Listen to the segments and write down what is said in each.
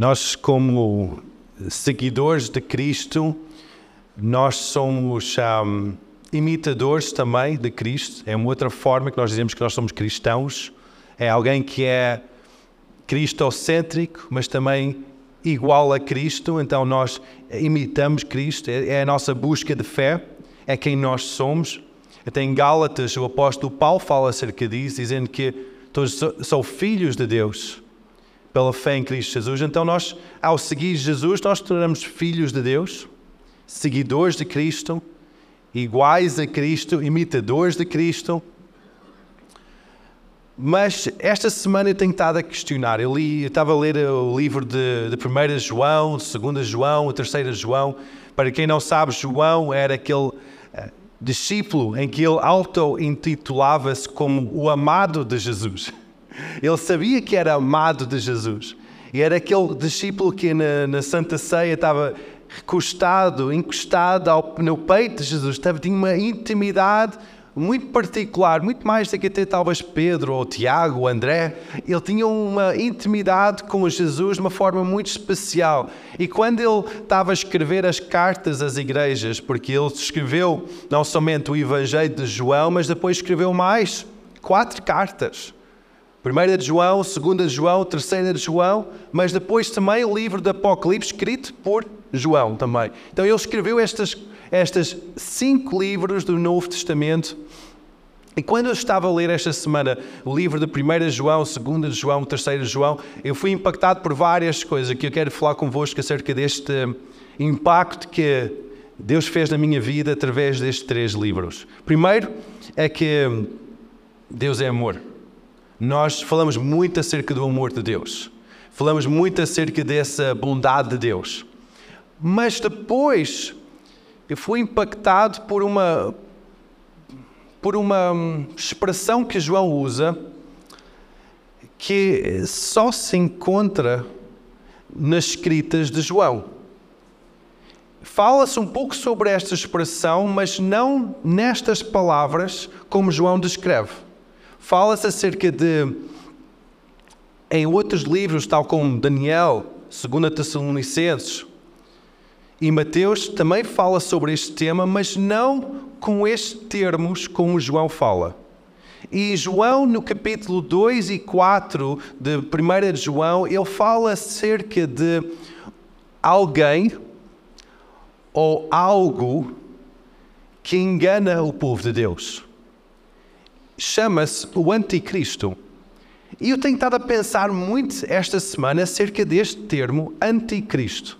Nós, como seguidores de Cristo, nós somos um, imitadores também de Cristo. É uma outra forma que nós dizemos que nós somos cristãos. É alguém que é cristocêntrico, mas também igual a Cristo. Então nós imitamos Cristo. É, é a nossa busca de fé. É quem nós somos. Até em Gálatas, o apóstolo Paulo fala acerca disso, dizendo que todos são filhos de Deus pela fé em Cristo Jesus. Então, nós, ao seguir Jesus, nós tornamos filhos de Deus, seguidores de Cristo, iguais a Cristo, imitadores de Cristo. Mas esta semana eu tenho estado a questionar. Eu, li, eu estava a ler o livro de, de 1 João, 2 João, 3 João. Para quem não sabe, João era aquele uh, discípulo em que ele auto-intitulava-se como o amado de Jesus. Ele sabia que era amado de Jesus. E era aquele discípulo que na, na Santa Ceia estava recostado, encostado ao, no peito de Jesus. Estava, tinha uma intimidade muito particular, muito mais do que até talvez Pedro ou Tiago ou André. Ele tinha uma intimidade com Jesus de uma forma muito especial. E quando ele estava a escrever as cartas às igrejas, porque ele escreveu não somente o Evangelho de João, mas depois escreveu mais quatro cartas. Primeira de João, segunda de João, terceira de João, mas depois também o livro do Apocalipse, escrito por João também. Então ele escreveu estas, estas cinco livros do Novo Testamento. E quando eu estava a ler esta semana o livro de 1 João, 2 João, 3 João, eu fui impactado por várias coisas que eu quero falar convosco acerca deste impacto que Deus fez na minha vida através destes três livros. Primeiro é que Deus é amor. Nós falamos muito acerca do amor de Deus, falamos muito acerca dessa bondade de Deus, mas depois eu fui impactado por uma por uma expressão que João usa que só se encontra nas escritas de João. Fala-se um pouco sobre esta expressão, mas não nestas palavras como João descreve. Fala-se acerca de, em outros livros, tal como Daniel, 2 Tessalonicenses e Mateus, também fala sobre este tema, mas não com estes termos como João fala. E João, no capítulo 2 e 4 de 1 de João, ele fala acerca de alguém ou algo que engana o povo de Deus chama-se o Anticristo. E eu tenho estado a pensar muito esta semana acerca deste termo Anticristo.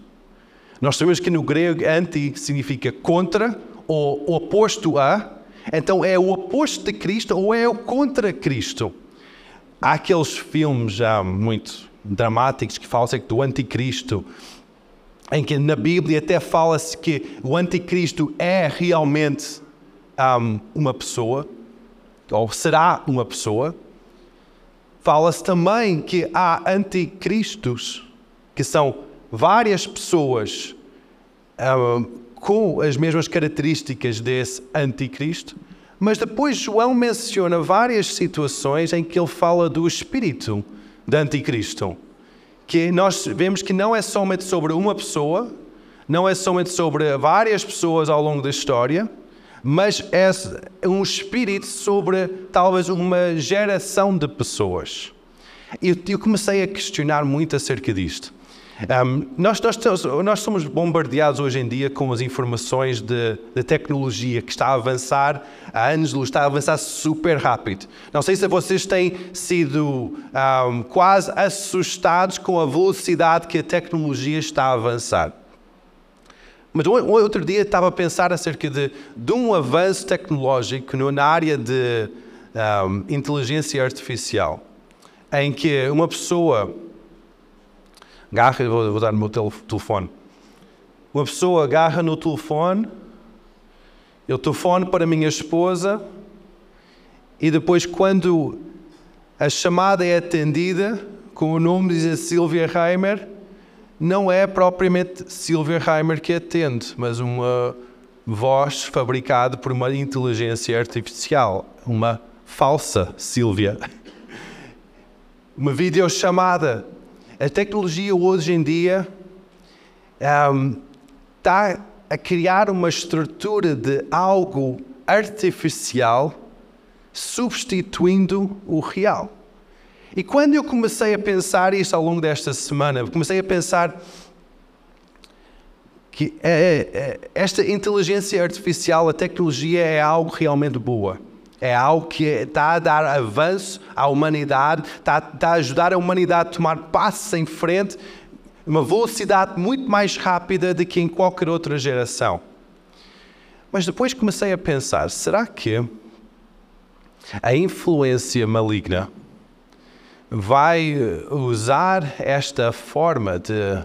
Nós sabemos que no grego anti significa contra ou oposto a. Então é o oposto de Cristo ou é o contra Cristo. Há aqueles filmes já muito dramáticos que falam do anticristo, em que na Bíblia até fala-se que o anticristo é realmente um, uma pessoa, ou será uma pessoa. Fala-se também que há anticristos, que são várias pessoas um, com as mesmas características desse anticristo, mas depois João menciona várias situações em que ele fala do espírito de anticristo, que nós vemos que não é somente sobre uma pessoa, não é somente sobre várias pessoas ao longo da história, mas é um espírito sobre talvez uma geração de pessoas. E eu comecei a questionar muito acerca disto. Um, nós, nós, nós, somos bombardeados hoje em dia com as informações de, tecnologia que está a avançar há anos, está a avançar super rápido. Não sei se vocês têm sido um, quase assustados com a velocidade que a tecnologia está a avançar. Mas outro dia estava a pensar acerca de, de um avanço tecnológico na área de um, inteligência artificial, em que uma pessoa agarra, vou, vou dar o meu telefone, uma pessoa agarra no telefone, eu telefone para a minha esposa e depois quando a chamada é atendida com o nome de Silvia Reimer, não é propriamente Silverheimer que atende, mas uma voz fabricada por uma inteligência artificial, uma falsa Silvia. Uma videochamada A tecnologia hoje em dia um, está a criar uma estrutura de algo artificial substituindo o real. E quando eu comecei a pensar isso ao longo desta semana, comecei a pensar que é, é, esta inteligência artificial, a tecnologia é algo realmente boa. É algo que está a dar avanço à humanidade, está, está a ajudar a humanidade a tomar passos em frente, uma velocidade muito mais rápida do que em qualquer outra geração. Mas depois comecei a pensar: será que a influência maligna vai usar esta forma de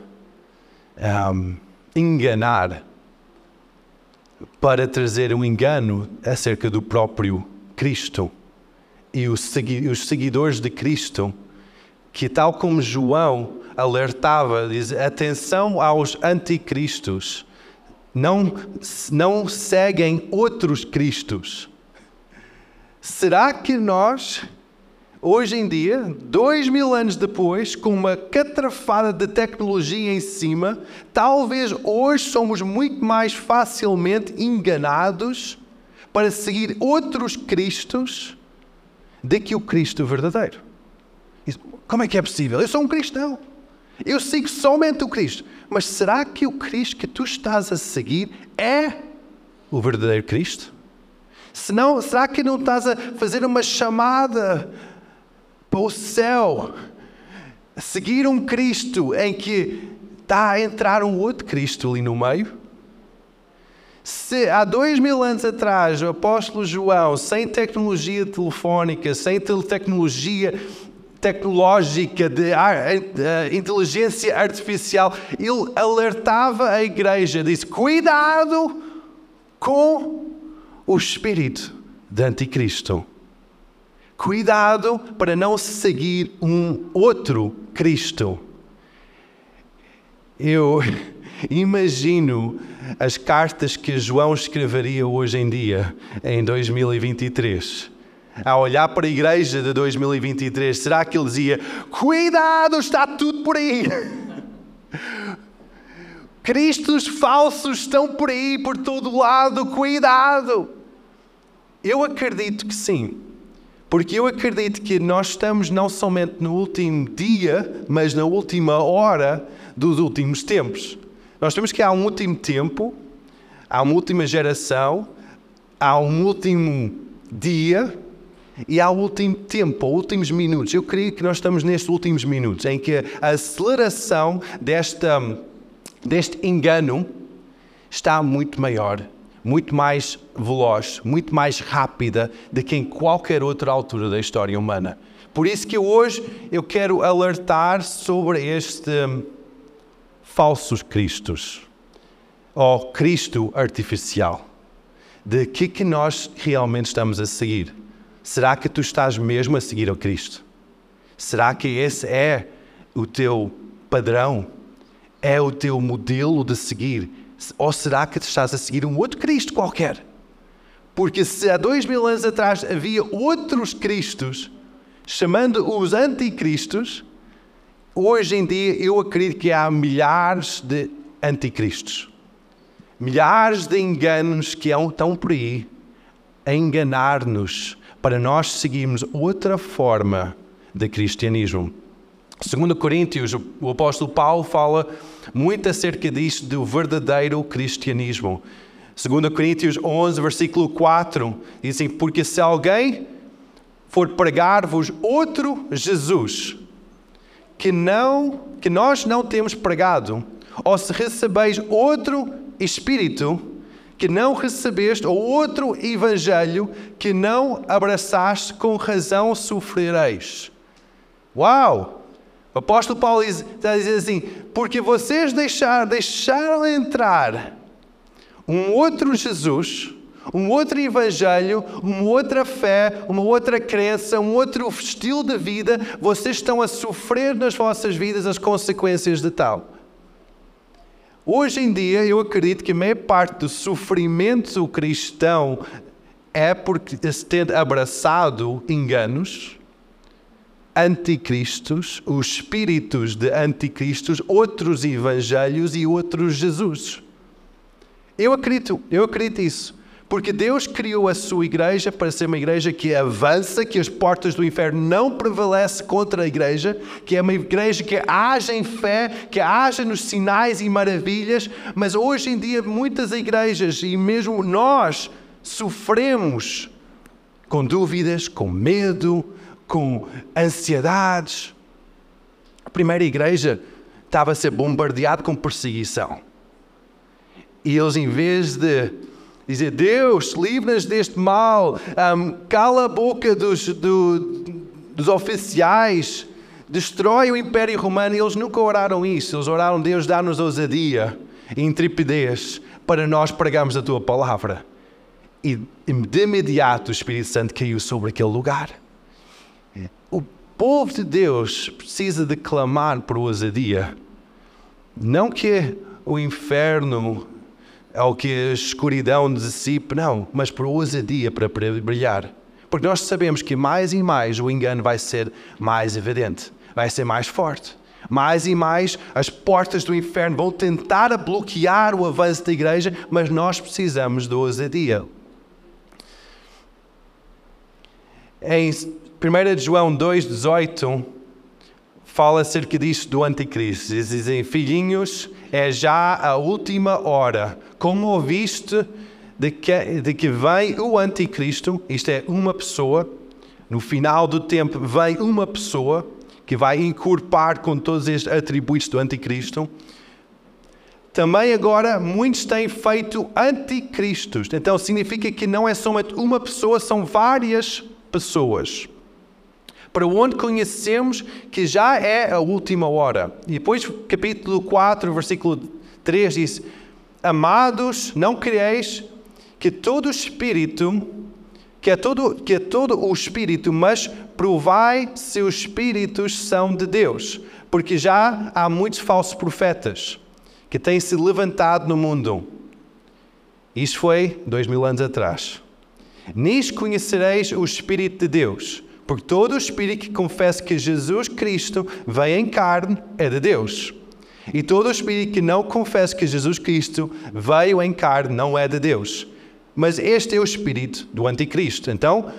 um, enganar para trazer um engano acerca do próprio Cristo e os seguidores de Cristo, que tal como João alertava, diz, atenção aos anticristos, não, não seguem outros cristos. Será que nós Hoje em dia, dois mil anos depois, com uma catrafada de tecnologia em cima, talvez hoje somos muito mais facilmente enganados para seguir outros Cristos do que o Cristo verdadeiro. Como é que é possível? Eu sou um cristão. Eu sigo somente o Cristo. Mas será que o Cristo que tu estás a seguir é o verdadeiro Cristo? Senão, será que não estás a fazer uma chamada para o céu, seguir um Cristo em que está a entrar um outro Cristo ali no meio. Se há dois mil anos atrás o apóstolo João, sem tecnologia telefónica, sem tecnologia tecnológica de inteligência artificial, ele alertava a igreja, disse: cuidado com o espírito de anticristo. Cuidado para não seguir um outro Cristo. Eu imagino as cartas que João escreveria hoje em dia, em 2023. A olhar para a igreja de 2023, será que ele dizia: Cuidado, está tudo por aí? Cristos falsos estão por aí, por todo lado, cuidado. Eu acredito que sim. Porque eu acredito que nós estamos não somente no último dia, mas na última hora dos últimos tempos. Nós temos que há um último tempo, há uma última geração, há um último dia e há o último tempo, últimos minutos. Eu creio que nós estamos nestes últimos minutos em que a aceleração desta, deste engano está muito maior muito mais veloz, muito mais rápida do que em qualquer outra altura da história humana. Por isso que hoje eu quero alertar sobre este falsos cristos, ou Cristo artificial. De que que nós realmente estamos a seguir? Será que tu estás mesmo a seguir ao Cristo? Será que esse é o teu padrão? É o teu modelo de seguir? Ou será que estás a seguir um outro Cristo qualquer? Porque se há dois mil anos atrás havia outros Cristos, chamando-os anticristos, hoje em dia eu acredito que há milhares de anticristos. Milhares de enganos que estão por aí a enganar-nos para nós seguirmos outra forma de cristianismo. Segundo Coríntios, o apóstolo Paulo fala muito acerca disto do verdadeiro cristianismo. Segundo Coríntios 11, versículo 4, dizem: Porque se alguém for pregar-vos outro Jesus, que não que nós não temos pregado, ou se recebeis outro espírito que não recebeste, ou outro evangelho que não abraçaste, com razão sofrereis. Uau! O apóstolo Paulo está dizer assim: porque vocês deixaram, deixaram entrar um outro Jesus, um outro evangelho, uma outra fé, uma outra crença, um outro estilo de vida, vocês estão a sofrer nas vossas vidas as consequências de tal. Hoje em dia, eu acredito que a maior parte do sofrimento cristão é porque se ter abraçado enganos anticristos, os espíritos de anticristos, outros evangelhos e outros Jesus. Eu acredito, eu acredito isso. Porque Deus criou a sua igreja para ser uma igreja que avança, que as portas do inferno não prevalecem contra a igreja, que é uma igreja que age em fé, que age nos sinais e maravilhas, mas hoje em dia muitas igrejas e mesmo nós sofremos com dúvidas, com medo, com ansiedades. A primeira igreja estava a ser bombardeada com perseguição. E eles, em vez de dizer, Deus, livra-nos deste mal, um, cala a boca dos, do, dos oficiais, destrói o Império Romano, eles nunca oraram isso. Eles oraram, Deus, dá-nos ousadia e intrepidez para nós pregarmos a tua palavra. E de imediato o Espírito Santo caiu sobre aquele lugar. O povo de Deus precisa de clamar por ousadia. Não que o inferno ou que a escuridão dissipe, não, mas por ousadia para brilhar. Porque nós sabemos que mais e mais o engano vai ser mais evidente, vai ser mais forte. Mais e mais as portas do inferno vão tentar bloquear o avanço da igreja, mas nós precisamos de ousadia. Em 1 João 2,18 fala acerca disto do anticristo. Eles dizem, filhinhos, é já a última hora. Como ouviste de que, de que vem o anticristo, isto é, uma pessoa, no final do tempo vem uma pessoa que vai incorporar com todos estes atributos do anticristo. Também agora muitos têm feito anticristos. Então significa que não é somente uma pessoa, são várias pessoas. Para onde conhecemos que já é a última hora. E depois, capítulo 4, versículo 3 diz: Amados, não creis que todo espírito, que é todo, que é todo o espírito, mas provai se os espíritos são de Deus, porque já há muitos falsos profetas que têm se levantado no mundo. Isto foi dois mil anos atrás. Nisto conhecereis o Espírito de Deus, porque todo o Espírito que confessa que Jesus Cristo veio em carne é de Deus. E todo o Espírito que não confessa que Jesus Cristo veio em carne não é de Deus. Mas este é o Espírito do Anticristo. Então,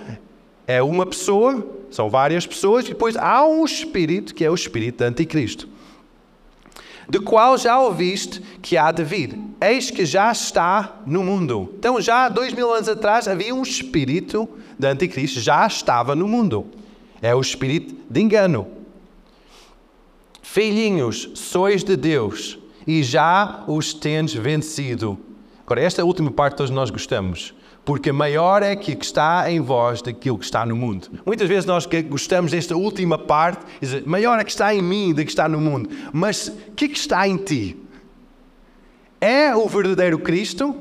é uma pessoa, são várias pessoas, e depois há um Espírito que é o Espírito do Anticristo de qual já ouviste que há de vir. Eis que já está no mundo. Então, já há dois mil anos atrás havia um espírito de anticristo, já estava no mundo. É o espírito de engano. Filhinhos, sois de Deus e já os tendes vencido. Agora, esta é última parte todos nós gostamos porque maior é que está em vós daquilo que está no mundo. Muitas vezes nós gostamos desta última parte, dizer, maior é que está em mim do que está no mundo. Mas o que, que está em ti? É o verdadeiro Cristo?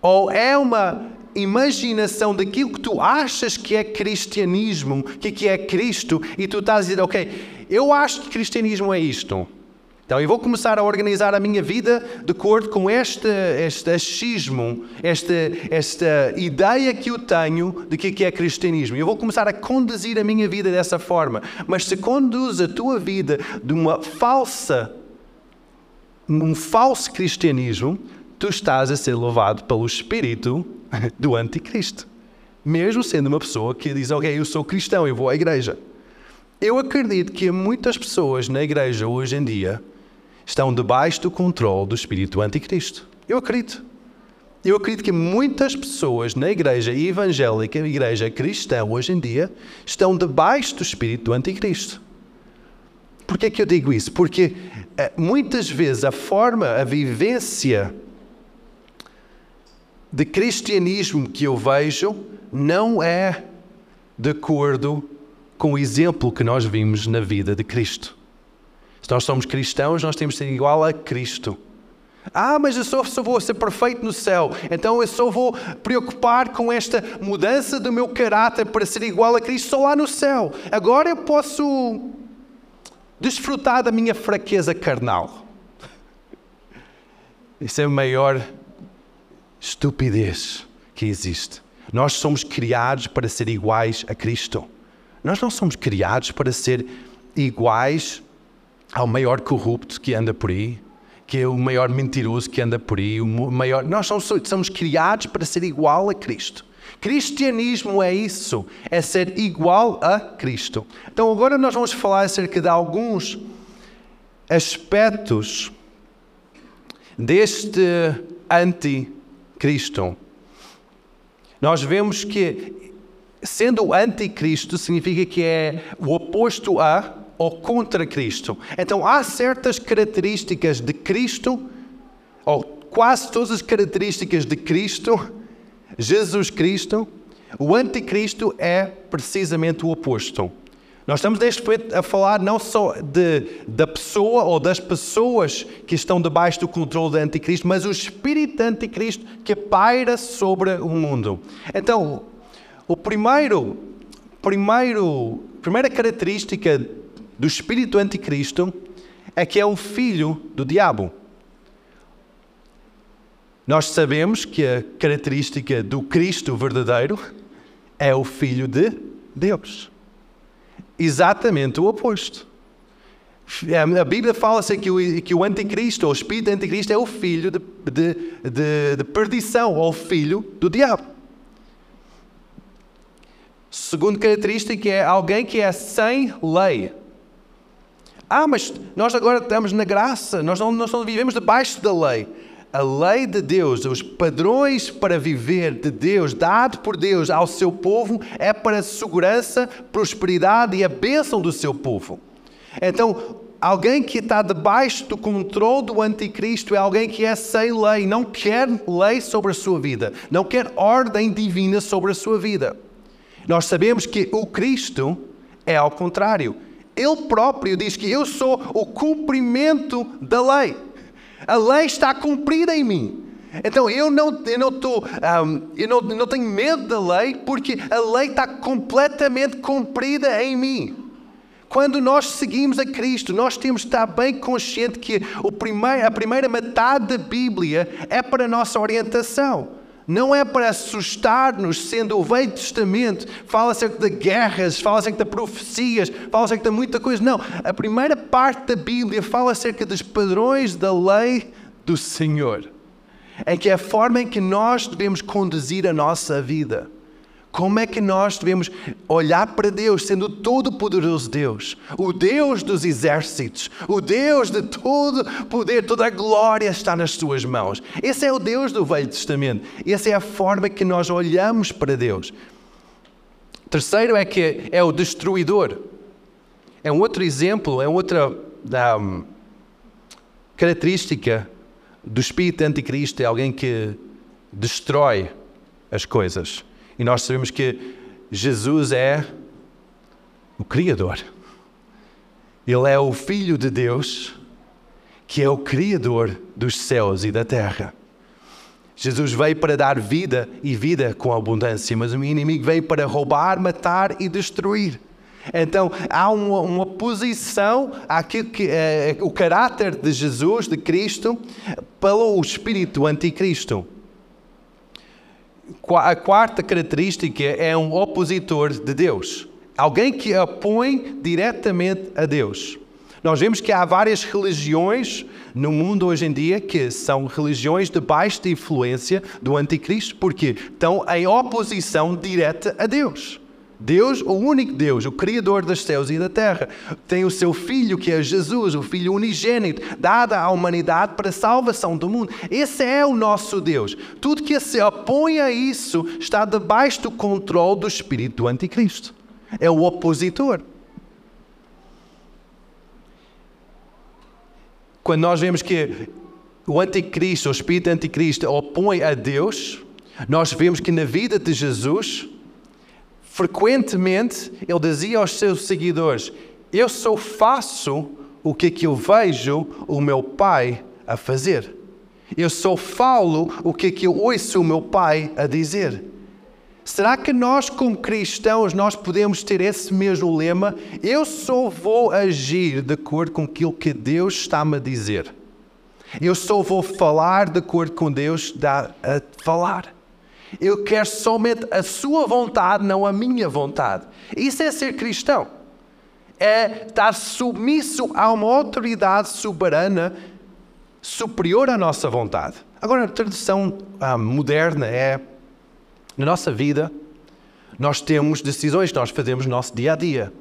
Ou é uma imaginação daquilo que tu achas que é cristianismo, que é Cristo, e tu estás a dizer, ok, eu acho que cristianismo é isto. Então eu vou começar a organizar a minha vida de acordo com este, este achismo, esta, esta ideia que eu tenho de que é cristianismo. Eu vou começar a conduzir a minha vida dessa forma. Mas se conduz a tua vida de uma falsa, um falso cristianismo, tu estás a ser louvado pelo espírito do anticristo. Mesmo sendo uma pessoa que diz, ok, eu sou cristão, eu vou à igreja. Eu acredito que muitas pessoas na igreja hoje em dia estão debaixo do controle do espírito anticristo. Eu acredito. Eu acredito que muitas pessoas na igreja evangélica, igreja cristã hoje em dia, estão debaixo do espírito do anticristo. Por que é que eu digo isso? Porque eh, muitas vezes a forma, a vivência de cristianismo que eu vejo não é de acordo com o exemplo que nós vimos na vida de Cristo. Se nós somos cristãos, nós temos de ser igual a Cristo. Ah, mas eu só, só, vou ser perfeito no céu, então eu só vou preocupar com esta mudança do meu caráter para ser igual a Cristo só lá no céu. Agora eu posso desfrutar da minha fraqueza carnal. Isso é a maior estupidez que existe. Nós somos criados para ser iguais a Cristo. Nós não somos criados para ser iguais ao maior corrupto que anda por aí, que é o maior mentiroso que anda por aí, o maior. Nós somos, somos criados para ser igual a Cristo. Cristianismo é isso, é ser igual a Cristo. Então agora nós vamos falar acerca de alguns aspectos deste anticristo. Nós vemos que sendo anticristo significa que é o oposto a ou contra Cristo. Então há certas características de Cristo, ou quase todas as características de Cristo, Jesus Cristo, o anticristo é precisamente o oposto. Nós estamos neste momento a falar não só de, da pessoa ou das pessoas que estão debaixo do controle do anticristo, mas o espírito anticristo que paira sobre o mundo. Então, o primeiro, primeiro, primeira característica do espírito anticristo é que é o filho do diabo. Nós sabemos que a característica do Cristo verdadeiro é o filho de Deus. Exatamente o oposto. A Bíblia fala-se que o, que o anticristo, o espírito anticristo, é o filho de, de, de, de perdição, ou filho do diabo. Segunda característica é alguém que é sem lei. Ah, mas nós agora estamos na graça, nós não, nós não vivemos debaixo da lei. A lei de Deus, os padrões para viver de Deus, dado por Deus ao seu povo, é para a segurança, prosperidade e a bênção do seu povo. Então, alguém que está debaixo do controle do anticristo é alguém que é sem lei, não quer lei sobre a sua vida, não quer ordem divina sobre a sua vida. Nós sabemos que o Cristo é ao contrário. Ele próprio diz que eu sou o cumprimento da lei. A lei está cumprida em mim. Então eu não, eu não, tô, um, eu não, não tenho medo da lei porque a lei está completamente cumprida em mim. Quando nós seguimos a Cristo, nós temos de estar bem consciente que o primeiro, a primeira metade da Bíblia é para a nossa orientação. Não é para assustar-nos, sendo o Velho Testamento, fala acerca de guerras, fala acerca de profecias, fala acerca de muita coisa. Não, a primeira parte da Bíblia fala acerca dos padrões da lei do Senhor, em que é a forma em que nós devemos conduzir a nossa vida. Como é que nós devemos olhar para Deus, sendo o todo-poderoso Deus, o Deus dos exércitos, o Deus de todo poder, toda a glória está nas suas mãos. Esse é o Deus do Velho Testamento. Essa é a forma que nós olhamos para Deus. Terceiro é que é o destruidor. É um outro exemplo, é outra um, característica do espírito anticristo, é alguém que destrói as coisas. E nós sabemos que Jesus é o Criador. Ele é o Filho de Deus, que é o Criador dos céus e da terra. Jesus veio para dar vida e vida com abundância, mas o inimigo veio para roubar, matar e destruir. Então há uma, uma posição àquilo que é o caráter de Jesus, de Cristo, pelo espírito anticristo. A quarta característica é um opositor de Deus. Alguém que opõe diretamente a Deus. Nós vemos que há várias religiões no mundo hoje em dia que são religiões debaixo da influência do anticristo, porque estão em oposição direta a Deus. Deus, o único Deus, o Criador dos céus e da terra, tem o seu Filho, que é Jesus, o Filho unigênito, dado à humanidade para a salvação do mundo. Esse é o nosso Deus. Tudo que se opõe a isso está debaixo do controle do Espírito do Anticristo. É o opositor. Quando nós vemos que o Anticristo, o Espírito Anticristo, opõe a Deus, nós vemos que na vida de Jesus, frequentemente ele dizia aos seus seguidores: Eu só faço o que, que eu vejo o meu pai a fazer. Eu só falo o que, que eu ouço o meu pai a dizer. Será que nós, como cristãos, nós podemos ter esse mesmo lema? Eu só vou agir de acordo com aquilo que Deus está-me a dizer. Eu só vou falar de acordo com Deus dá a falar. Eu quero somente a sua vontade, não a minha vontade. Isso é ser cristão. É estar submisso a uma autoridade soberana superior à nossa vontade. Agora, a tradução ah, moderna é: na nossa vida, nós temos decisões que nós fazemos no nosso dia a dia.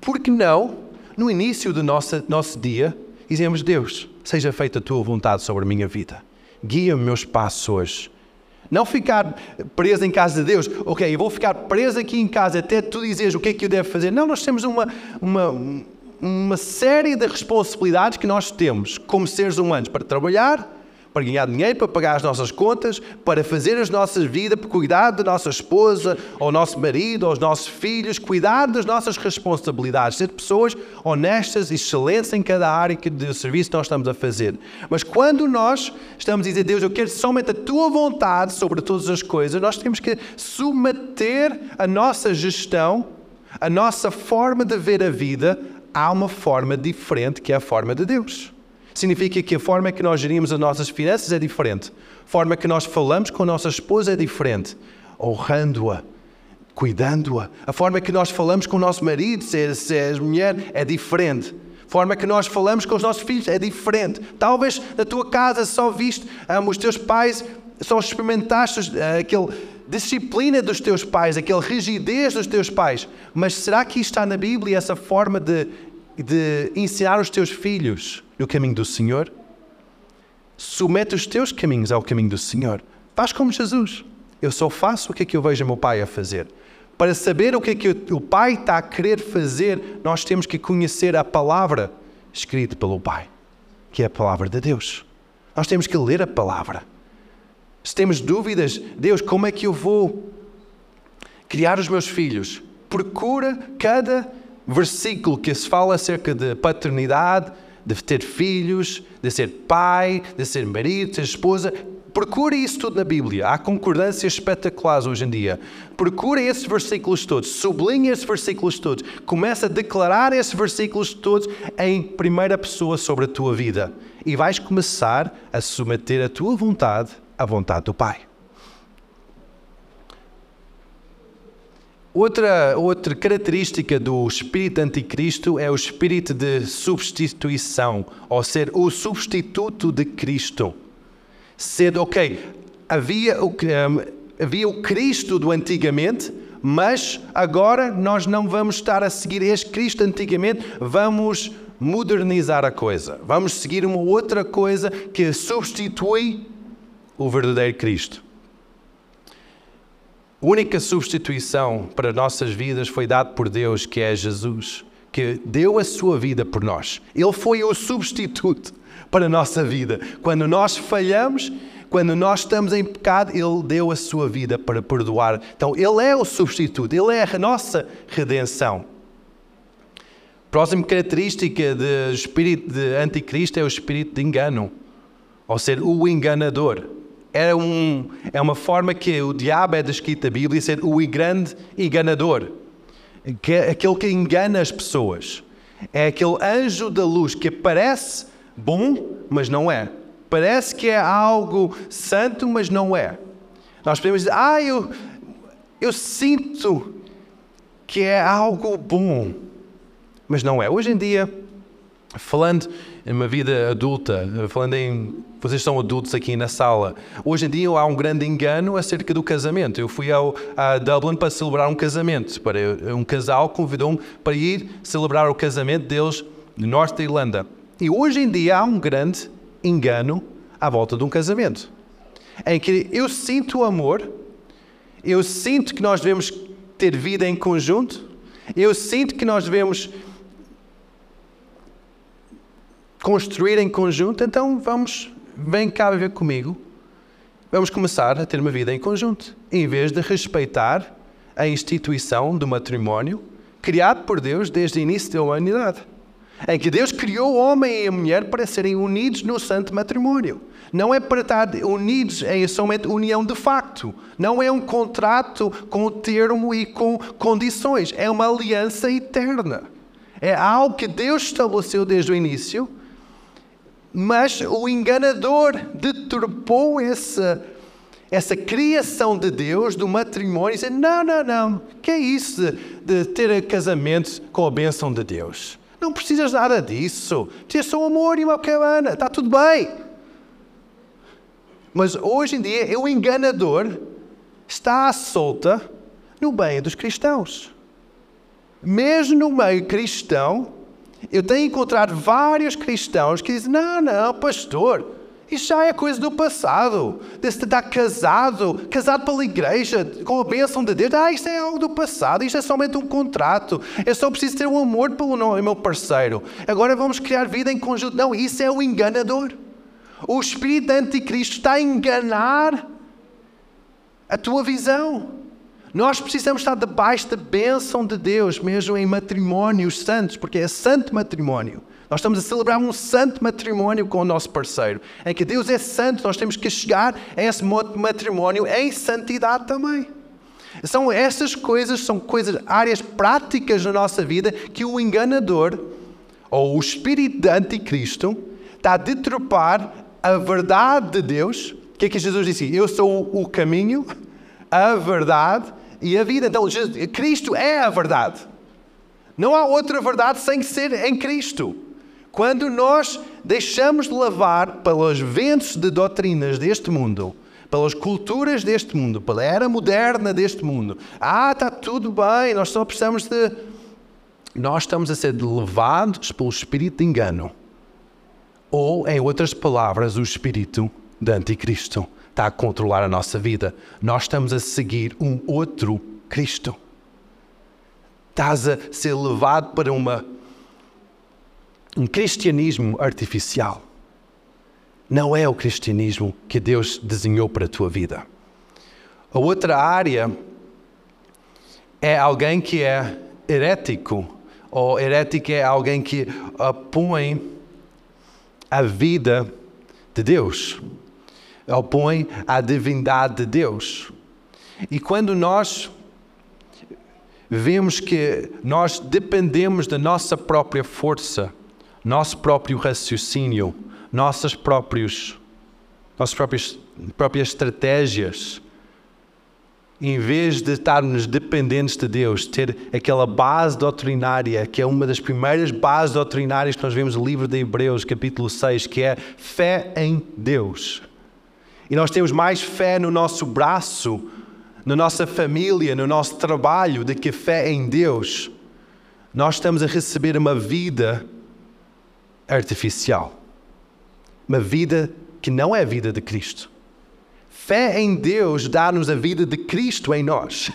Por que não, no início do nosso, nosso dia, dizemos: Deus, seja feita a tua vontade sobre a minha vida. Guia-me meus passos hoje. Não ficar preso em casa de Deus. Ok, eu vou ficar preso aqui em casa até tu dizeres o que é que eu devo fazer. Não, nós temos uma, uma, uma série de responsabilidades que nós temos como seres humanos para trabalhar, para ganhar dinheiro, para pagar as nossas contas, para fazer as nossas vidas, para cuidar da nossa esposa, ou nosso marido, ou os nossos filhos, cuidar das nossas responsabilidades, ser pessoas honestas, excelentes em cada área de serviço que nós estamos a fazer. Mas quando nós estamos a dizer, Deus, eu quero somente a tua vontade sobre todas as coisas, nós temos que submeter a nossa gestão, a nossa forma de ver a vida, a uma forma diferente que é a forma de Deus. Significa que a forma que nós gerimos as nossas finanças é diferente. A forma que nós falamos com a nossa esposa é diferente. Honrando-a, cuidando-a. A forma que nós falamos com o nosso marido, se é, é mulher, é diferente. A forma que nós falamos com os nossos filhos é diferente. Talvez na tua casa só viste um, os teus pais, só experimentaste uh, disciplina dos teus pais, aquela rigidez dos teus pais. Mas será que está na Bíblia essa forma de, de ensinar os teus filhos? no caminho do Senhor, submete os teus caminhos ao caminho do Senhor. Faz como Jesus. Eu só faço o que é que eu vejo meu Pai a fazer. Para saber o que é que o Pai está a querer fazer, nós temos que conhecer a palavra escrita pelo Pai, que é a palavra de Deus. Nós temos que ler a palavra. Se temos dúvidas, Deus, como é que eu vou criar os meus filhos? Procura cada versículo que se fala acerca de paternidade, de ter filhos, de ser pai, de ser marido, de ser esposa. Procure isso tudo na Bíblia. Há concordâncias espetaculares hoje em dia. Procure esses versículos todos, sublinhe esses versículos todos, começa a declarar esses versículos todos em primeira pessoa sobre a tua vida. E vais começar a submeter a tua vontade à vontade do Pai. Outra, outra característica do espírito anticristo é o espírito de substituição, ou ser o substituto de Cristo. Ser, ok, havia o, um, havia o Cristo do antigamente, mas agora nós não vamos estar a seguir este Cristo antigamente, vamos modernizar a coisa. Vamos seguir uma outra coisa que substitui o verdadeiro Cristo. A única substituição para nossas vidas foi dada por Deus, que é Jesus, que deu a sua vida por nós. Ele foi o substituto para a nossa vida. Quando nós falhamos, quando nós estamos em pecado, Ele deu a sua vida para perdoar. Então, Ele é o substituto, Ele é a nossa redenção. Próxima característica do espírito de anticristo é o espírito de engano, ou ser o enganador é, um, é uma forma que o diabo é descrito na Bíblia ser o grande enganador, que é aquele que engana as pessoas. É aquele anjo da luz que parece bom, mas não é. Parece que é algo santo, mas não é. Nós podemos dizer, ah, eu, eu sinto que é algo bom, mas não é. Hoje em dia, falando uma vida adulta, falando em. Vocês são adultos aqui na sala. Hoje em dia há um grande engano acerca do casamento. Eu fui ao, a Dublin para celebrar um casamento. Para, um casal convidou-me para ir celebrar o casamento deles no norte da Irlanda. E hoje em dia há um grande engano à volta de um casamento. Em que eu sinto amor, eu sinto que nós devemos ter vida em conjunto, eu sinto que nós devemos construir em conjunto, então vamos, vem cá viver comigo. Vamos começar a ter uma vida em conjunto, em vez de respeitar a instituição do matrimónio criado por Deus desde o início da humanidade. Em que Deus criou o homem e a mulher para serem unidos no santo matrimónio. Não é para estar unidos em somente união de facto. Não é um contrato com termo e com condições. É uma aliança eterna. É algo que Deus estabeleceu desde o início mas o enganador deturpou esse, essa criação de Deus, do matrimônio, e dizer: não, não, não, que é isso de, de ter casamento com a bênção de Deus? Não precisas nada disso. Precisas só amor e uma cabana, está tudo bem. Mas hoje em dia, o enganador está à solta no meio dos cristãos. Mesmo no meio cristão, eu tenho encontrado vários cristãos que dizem: não, não, pastor, isso já é coisa do passado. De estar casado, casado pela igreja, com a bênção de Deus. Ah, isto é algo do passado, isto é somente um contrato. Eu só preciso ter um amor pelo meu parceiro. Agora vamos criar vida em conjunto. Não, isso é o enganador. O espírito de anticristo está a enganar a tua visão. Nós precisamos estar debaixo da bênção de Deus, mesmo em matrimónios santos, porque é santo matrimónio. Nós estamos a celebrar um santo matrimónio com o nosso parceiro, em que Deus é santo, nós temos que chegar a esse matrimónio em santidade também. São essas coisas, são coisas, áreas práticas na nossa vida que o enganador, ou o espírito de anticristo, está a deturpar a verdade de Deus. O que é que Jesus disse? Eu sou o caminho, a verdade e a vida. Então, Cristo é a verdade. Não há outra verdade sem ser em Cristo. Quando nós deixamos de lavar pelos ventos de doutrinas deste mundo, pelas culturas deste mundo, pela era moderna deste mundo, ah, está tudo bem, nós só precisamos de. Nós estamos a ser levados pelo espírito de engano. Ou, em outras palavras, o espírito de anticristo está a controlar a nossa vida. Nós estamos a seguir um outro Cristo. Estás a ser levado para uma, um cristianismo artificial. Não é o cristianismo que Deus desenhou para a tua vida. A outra área é alguém que é herético, ou herético é alguém que opõe a vida de Deus opõe à divindade de Deus. E quando nós vemos que nós dependemos da nossa própria força, nosso próprio raciocínio, nossas próprios, nossas próprias, próprias estratégias, em vez de estarmos dependentes de Deus, ter aquela base doutrinária, que é uma das primeiras bases doutrinárias que nós vemos no livro de Hebreus, capítulo 6, que é fé em Deus e nós temos mais fé no nosso braço, na nossa família, no nosso trabalho, do que fé em Deus, nós estamos a receber uma vida artificial. Uma vida que não é a vida de Cristo. Fé em Deus dá-nos a vida de Cristo em nós.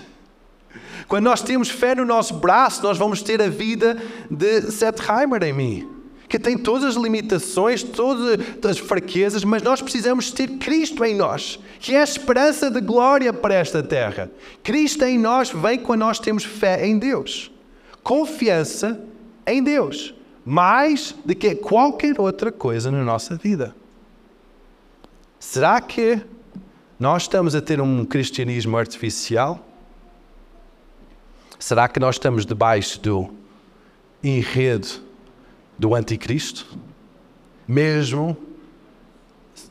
Quando nós temos fé no nosso braço, nós vamos ter a vida de Seth Heimer em mim que tem todas as limitações, todas as fraquezas, mas nós precisamos ter Cristo em nós, que é a esperança de glória para esta terra. Cristo em nós vem quando nós temos fé em Deus, confiança em Deus, mais do que qualquer outra coisa na nossa vida. Será que nós estamos a ter um cristianismo artificial? Será que nós estamos debaixo do enredo do anticristo, mesmo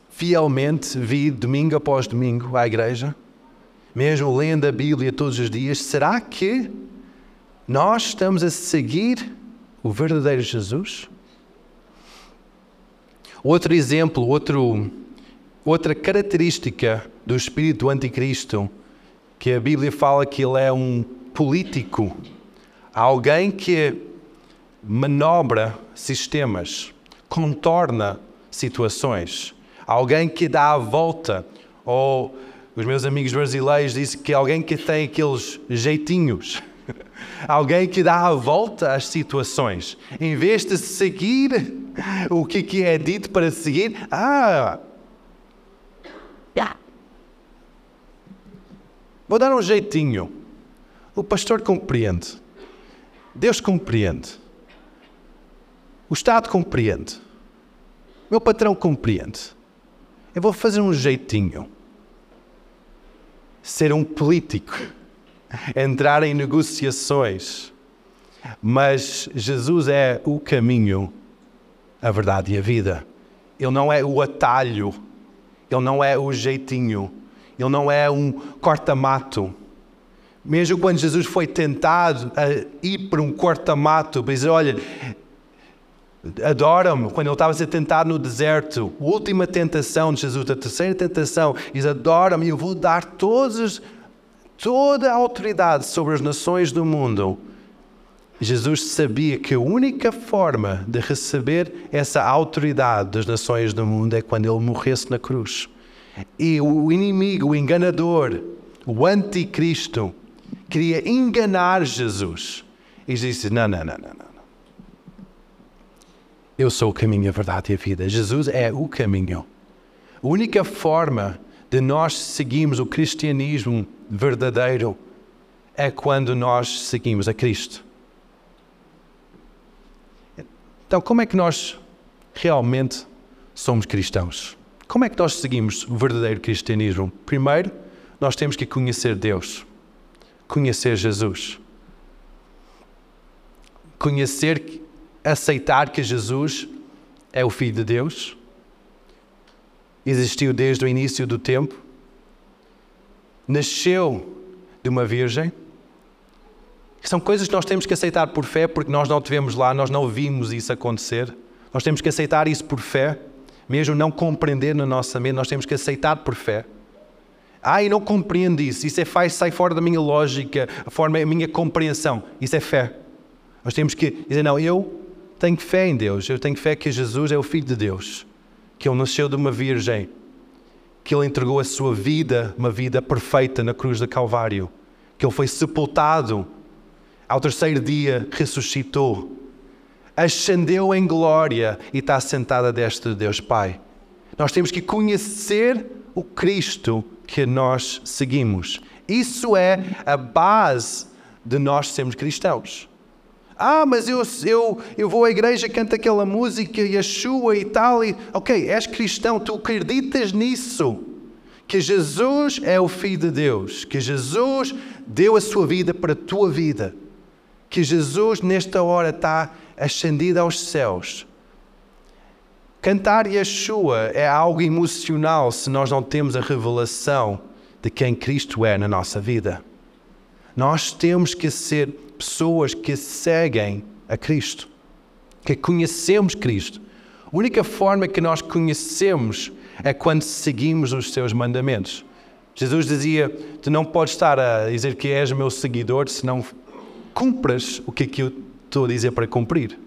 fielmente vir domingo após domingo à igreja, mesmo lendo a Bíblia todos os dias, será que nós estamos a seguir o verdadeiro Jesus? Outro exemplo, outro, outra característica do espírito anticristo, que a Bíblia fala que ele é um político, alguém que manobra sistemas, contorna situações. Alguém que dá a volta, ou os meus amigos brasileiros dizem que alguém que tem aqueles jeitinhos. Alguém que dá a volta às situações. Em vez de seguir o que é dito para seguir, ah, vou dar um jeitinho. O pastor compreende. Deus compreende. O Estado compreende. O meu patrão compreende. Eu vou fazer um jeitinho. Ser um político. Entrar em negociações. Mas Jesus é o caminho, a verdade e a vida. Ele não é o atalho. Ele não é o jeitinho. Ele não é um corta-mato. Mesmo quando Jesus foi tentado a ir para um corta-mato, para dizer: Olha, adora-me. Quando ele estava a ser tentado no deserto, a última tentação de Jesus, a terceira tentação, diz: Adora-me, eu vou dar todas, toda a autoridade sobre as nações do mundo. Jesus sabia que a única forma de receber essa autoridade das nações do mundo é quando ele morresse na cruz. E o inimigo, o enganador, o anticristo, queria enganar Jesus. E disse: não, não, não, não. Eu sou o caminho, a verdade e a vida. Jesus é o caminho. A única forma de nós seguirmos o cristianismo verdadeiro é quando nós seguimos a Cristo. Então, como é que nós realmente somos cristãos? Como é que nós seguimos o verdadeiro cristianismo? Primeiro, nós temos que conhecer Deus, conhecer Jesus, conhecer, aceitar que Jesus é o Filho de Deus, existiu desde o início do tempo, nasceu de uma virgem. São coisas que nós temos que aceitar por fé, porque nós não tivemos lá, nós não vimos isso acontecer. Nós temos que aceitar isso por fé mesmo não compreender na nossa mente, nós temos que aceitar por fé. Ah, e não compreendo isso, isso é faz, sai fora da minha lógica, a forma, a minha compreensão. Isso é fé. Nós temos que dizer, não, eu tenho fé em Deus, eu tenho fé que Jesus é o Filho de Deus, que Ele nasceu de uma virgem, que Ele entregou a sua vida, uma vida perfeita na cruz do Calvário, que Ele foi sepultado, ao terceiro dia ressuscitou, ascendeu em glória e está sentada deste de Deus Pai. Nós temos que conhecer o Cristo que nós seguimos. Isso é a base de nós sermos cristãos. Ah, mas eu, eu, eu vou à igreja, canto aquela música e a chuva e tal. E... Ok, és cristão, tu acreditas nisso. Que Jesus é o Filho de Deus, que Jesus deu a sua vida para a tua vida, que Jesus nesta hora está ascendida aos céus. Cantar Yeshua é algo emocional se nós não temos a revelação de quem Cristo é na nossa vida. Nós temos que ser pessoas que seguem a Cristo, que conhecemos Cristo. A única forma que nós conhecemos é quando seguimos os seus mandamentos. Jesus dizia: Tu não podes estar a dizer que és meu seguidor se não cumpras o que eu estou a dizer para cumprir.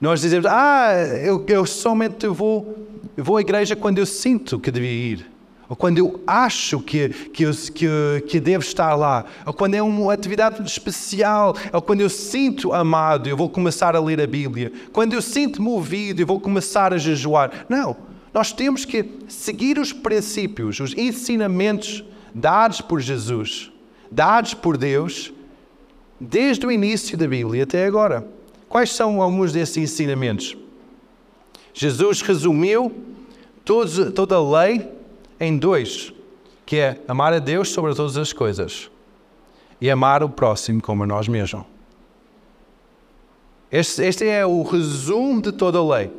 Nós dizemos, ah, eu, eu somente vou, vou à igreja quando eu sinto que devia ir. Ou quando eu acho que, que, que, que devo estar lá. Ou quando é uma atividade especial. Ou quando eu sinto amado, eu vou começar a ler a Bíblia. Quando eu sinto movido, eu vou começar a jejuar. Não. Nós temos que seguir os princípios, os ensinamentos dados por Jesus, dados por Deus, desde o início da Bíblia até agora. Quais são alguns desses ensinamentos? Jesus resumiu todos, toda a lei em dois, que é amar a Deus sobre todas as coisas e amar o próximo como a nós mesmos. Este, este é o resumo de toda a lei.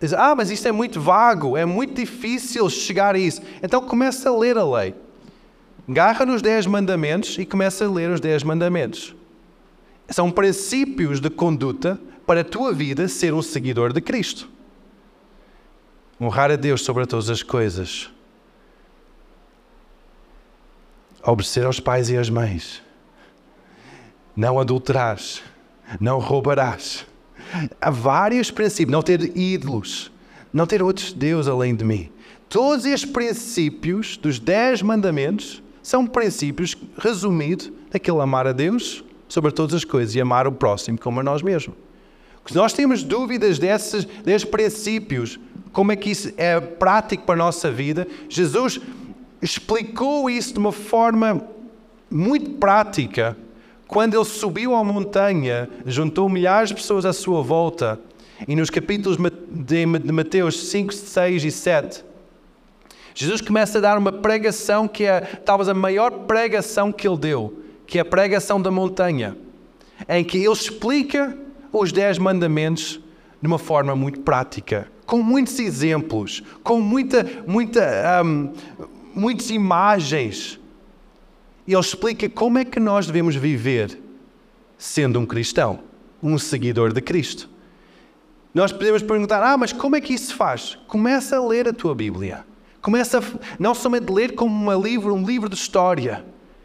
Diz, ah, mas isto é muito vago, é muito difícil chegar a isso. Então começa a ler a lei. Agarra nos dez mandamentos e começa a ler os dez mandamentos. São princípios de conduta para a tua vida ser um seguidor de Cristo. Honrar a Deus sobre todas as coisas. Obedecer aos pais e às mães. Não adulterarás. Não roubarás. Há vários princípios. Não ter ídolos. Não ter outros deuses além de mim. Todos estes princípios dos dez mandamentos são princípios resumidos naquele amar a Deus sobre todas as coisas e amar o próximo como a nós mesmos. Se nós temos dúvidas desses, desses princípios, como é que isso é prático para a nossa vida, Jesus explicou isso de uma forma muito prática. Quando ele subiu à montanha, juntou milhares de pessoas à sua volta, e nos capítulos de Mateus 5, 6 e 7, Jesus começa a dar uma pregação que é talvez a maior pregação que ele deu que é a pregação da montanha, em que ele explica os dez mandamentos de uma forma muito prática, com muitos exemplos, com muita, muita, um, muitas imagens. E ele explica como é que nós devemos viver sendo um cristão, um seguidor de Cristo. Nós podemos perguntar: ah, mas como é que isso se faz? Começa a ler a tua Bíblia. Começa a, não somente ler como um livro, um livro de história,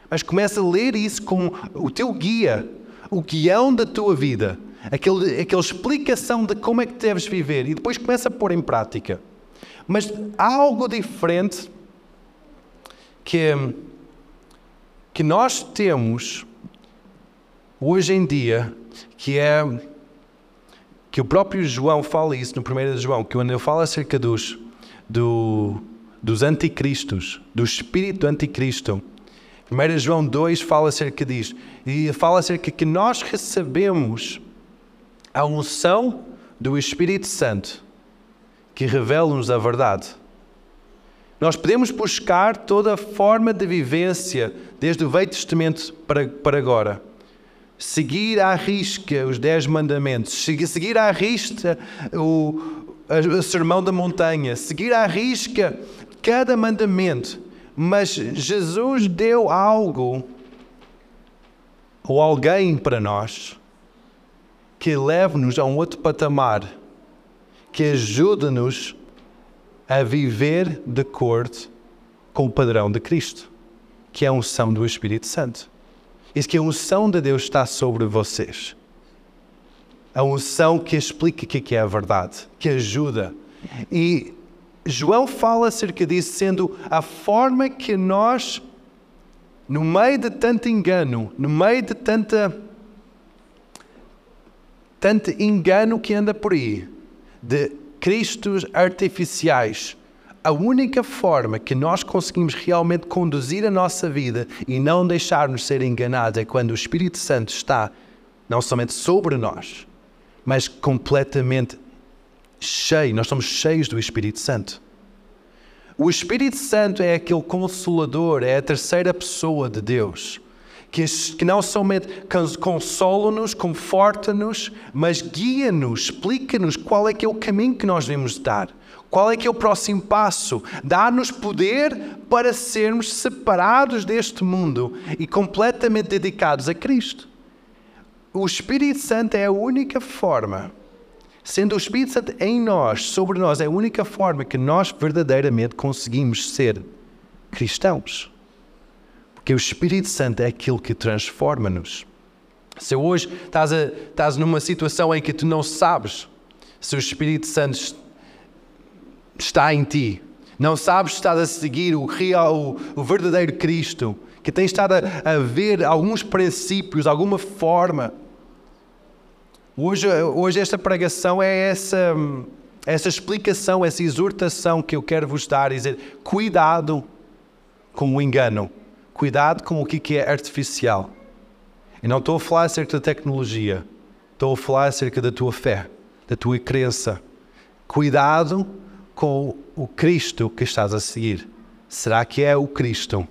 mas começa a ler isso como o teu guia, o guião da tua vida, aquele, aquela explicação de como é que deves viver e depois começa a pôr em prática. Mas há algo diferente que, que nós temos hoje em dia, que é que o próprio João fala isso no 1 João, que quando ele fala acerca dos, do, dos anticristos, do espírito anticristo, 1 João 2 fala acerca disso, e fala acerca que nós recebemos a unção do Espírito Santo que revela-nos a verdade. Nós podemos buscar toda a forma de vivência, desde o Velho Testamento para, para agora seguir à risca os dez mandamentos, seguir à risca o, o sermão da montanha, seguir à risca cada mandamento. Mas Jesus deu algo ou alguém para nós que leve-nos a um outro patamar, que ajude-nos a viver de acordo com o padrão de Cristo, que é a unção do Espírito Santo. Diz que a unção de Deus está sobre vocês. A unção que explica o que é a verdade, que ajuda. E João fala acerca disso sendo a forma que nós, no meio de tanto engano, no meio de tanta tanto engano que anda por aí, de cristos artificiais, a única forma que nós conseguimos realmente conduzir a nossa vida e não deixar-nos ser enganados é quando o Espírito Santo está não somente sobre nós, mas completamente cheio. Nós somos cheios do Espírito Santo. O Espírito Santo é aquele consolador, é a terceira pessoa de Deus, que, que não somente consola-nos, conforta-nos, mas guia-nos, explica-nos qual é que é o caminho que nós devemos dar. Qual é que é o próximo passo? Dá-nos poder para sermos separados deste mundo e completamente dedicados a Cristo. O Espírito Santo é a única forma, sendo o Espírito Santo em nós, sobre nós, é a única forma que nós verdadeiramente conseguimos ser cristãos. Porque o Espírito Santo é aquilo que transforma-nos. Se hoje estás, a, estás numa situação em que tu não sabes se o Espírito Santo está em ti. Não sabes se estás a seguir o real, o, verdadeiro Cristo, que tens estado a, a ver alguns princípios, alguma forma. Hoje, hoje esta pregação é essa, essa explicação, essa exortação que eu quero vos dar, dizer, cuidado com o engano, cuidado com o que é artificial. E não estou a falar acerca da tecnologia, estou a falar acerca da tua fé, da tua crença. Cuidado com o Cristo que estás a seguir? Será que é o Cristo,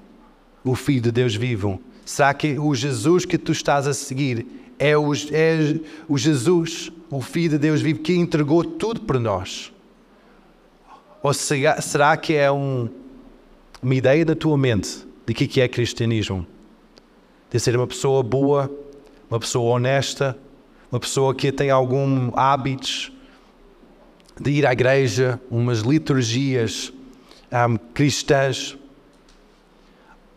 o Filho de Deus vivo? Será que o Jesus que tu estás a seguir é o, é o Jesus, o Filho de Deus vivo, que entregou tudo para nós? Ou será, será que é um, uma ideia da tua mente de que é cristianismo? De ser uma pessoa boa, uma pessoa honesta, uma pessoa que tem algum hábitos de ir à igreja, umas liturgias um, cristãs?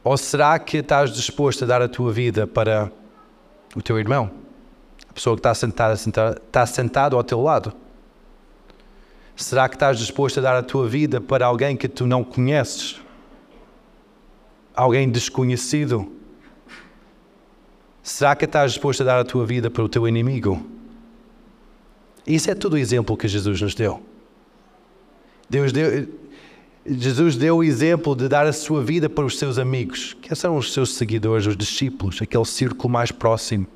Ou será que estás disposto a dar a tua vida para o teu irmão? A pessoa que está sentada, sentada, está sentado ao teu lado? Será que estás disposto a dar a tua vida para alguém que tu não conheces? Alguém desconhecido? Será que estás disposto a dar a tua vida para o teu inimigo? Isso é tudo o exemplo que Jesus nos deu. Deus deu. Jesus deu o exemplo de dar a sua vida para os seus amigos, que são os seus seguidores, os discípulos, aquele círculo mais próximo.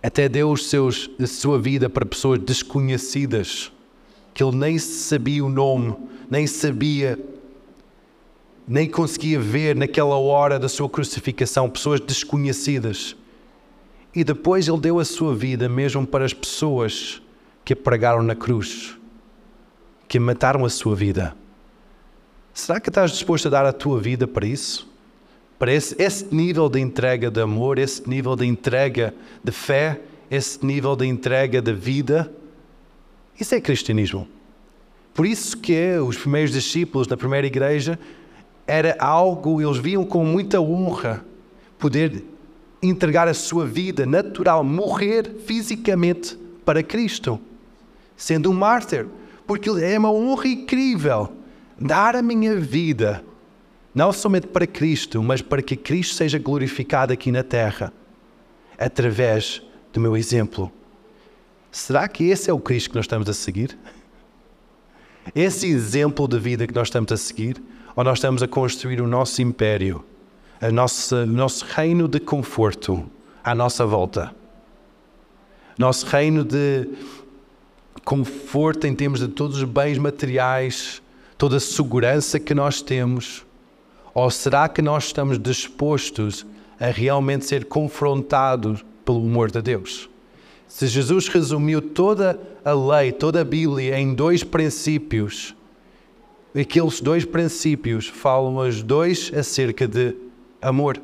Até deu os seus, a sua vida para pessoas desconhecidas, que ele nem sabia o nome, nem sabia, nem conseguia ver naquela hora da sua crucificação, pessoas desconhecidas. E depois ele deu a sua vida mesmo para as pessoas que a pregaram na cruz, que mataram a sua vida. Será que estás disposto a dar a tua vida para isso? Para esse, esse nível de entrega de amor, esse nível de entrega de fé, esse nível de entrega de vida? Isso é cristianismo. Por isso que os primeiros discípulos da primeira igreja era algo, eles viam com muita honra poder entregar a sua vida natural, morrer fisicamente para Cristo, sendo um mártir, porque é uma honra incrível dar a minha vida, não somente para Cristo, mas para que Cristo seja glorificado aqui na terra, através do meu exemplo. Será que esse é o Cristo que nós estamos a seguir? Esse exemplo de vida que nós estamos a seguir? Ou nós estamos a construir o nosso império, a nossa, o nosso reino de conforto à nossa volta? Nosso reino de conforto em termos de todos os bens materiais, toda a segurança que nós temos? Ou será que nós estamos dispostos a realmente ser confrontados pelo amor de Deus? Se Jesus resumiu toda a lei, toda a Bíblia em dois princípios, aqueles dois princípios falam os dois acerca de amor.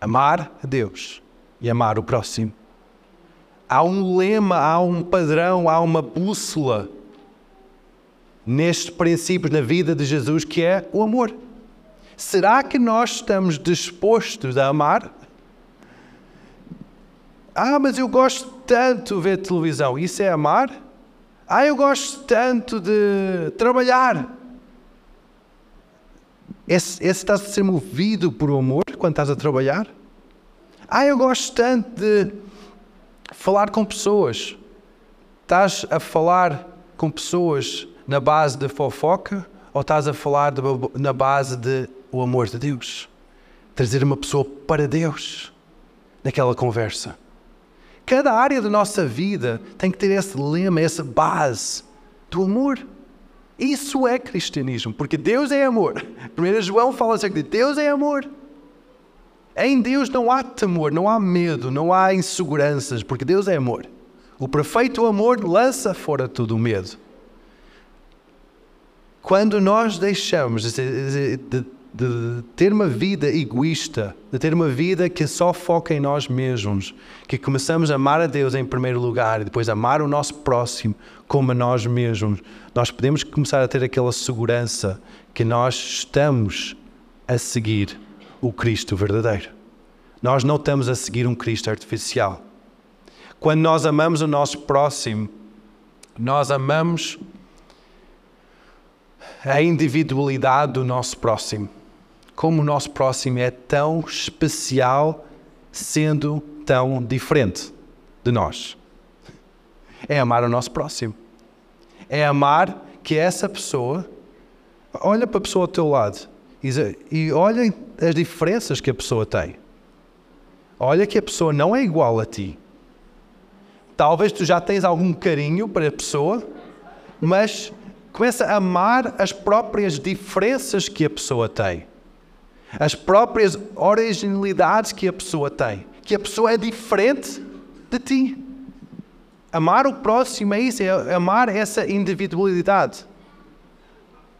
Amar a Deus e amar o próximo. Há um lema, há um padrão, há uma bússola nestes princípios na vida de Jesus que é o amor. Será que nós estamos dispostos a amar? Ah, mas eu gosto tanto de ver televisão. Isso é amar? Ah, eu gosto tanto de trabalhar. Esse, esse estás a ser movido por amor quando estás a trabalhar? Ah, eu gosto tanto de falar com pessoas. Estás a falar com pessoas na base da fofoca ou estás a falar de, na base de o amor de Deus? Trazer uma pessoa para Deus naquela conversa. Cada área da nossa vida tem que ter esse lema, essa base do amor. Isso é cristianismo, porque Deus é amor. Primeiro João fala acerca de Deus é amor. Em Deus não há temor, não há medo, não há inseguranças, porque Deus é amor. O perfeito amor lança fora todo o medo. Quando nós deixamos de, de, ter uma vida egoísta, de ter uma vida que só foca em nós mesmos, que começamos a amar a Deus em primeiro lugar e depois amar o nosso próximo como a nós mesmos, nós podemos começar a ter aquela segurança que nós estamos a seguir o Cristo verdadeiro. Nós não estamos a seguir um Cristo artificial. Quando nós amamos o nosso próximo, nós amamos a individualidade do nosso próximo. Como o nosso próximo é tão especial, sendo tão diferente de nós. É amar o nosso próximo. É amar que essa pessoa, olha para a pessoa ao teu lado e olha as diferenças que a pessoa tem. Olha que a pessoa não é igual a ti. Talvez tu já tens algum carinho para a pessoa, mas começa a amar as próprias diferenças que a pessoa tem, as próprias originalidades que a pessoa tem, que a pessoa é diferente de ti. Amar o próximo é isso, é amar essa individualidade.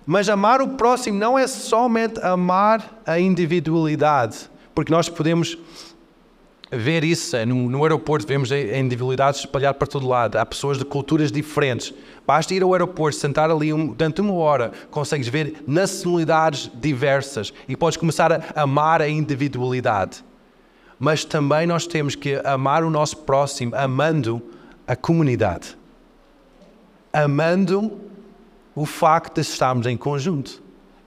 Mas amar o próximo não é somente amar a individualidade, porque nós podemos ver isso no, no aeroporto, vemos a individualidade espalhada para todo lado. Há pessoas de culturas diferentes. Basta ir ao aeroporto, sentar ali um, durante uma hora, consegues ver nacionalidades diversas e podes começar a amar a individualidade. Mas também nós temos que amar o nosso próximo, amando a comunidade. Amando o facto de estarmos em conjunto.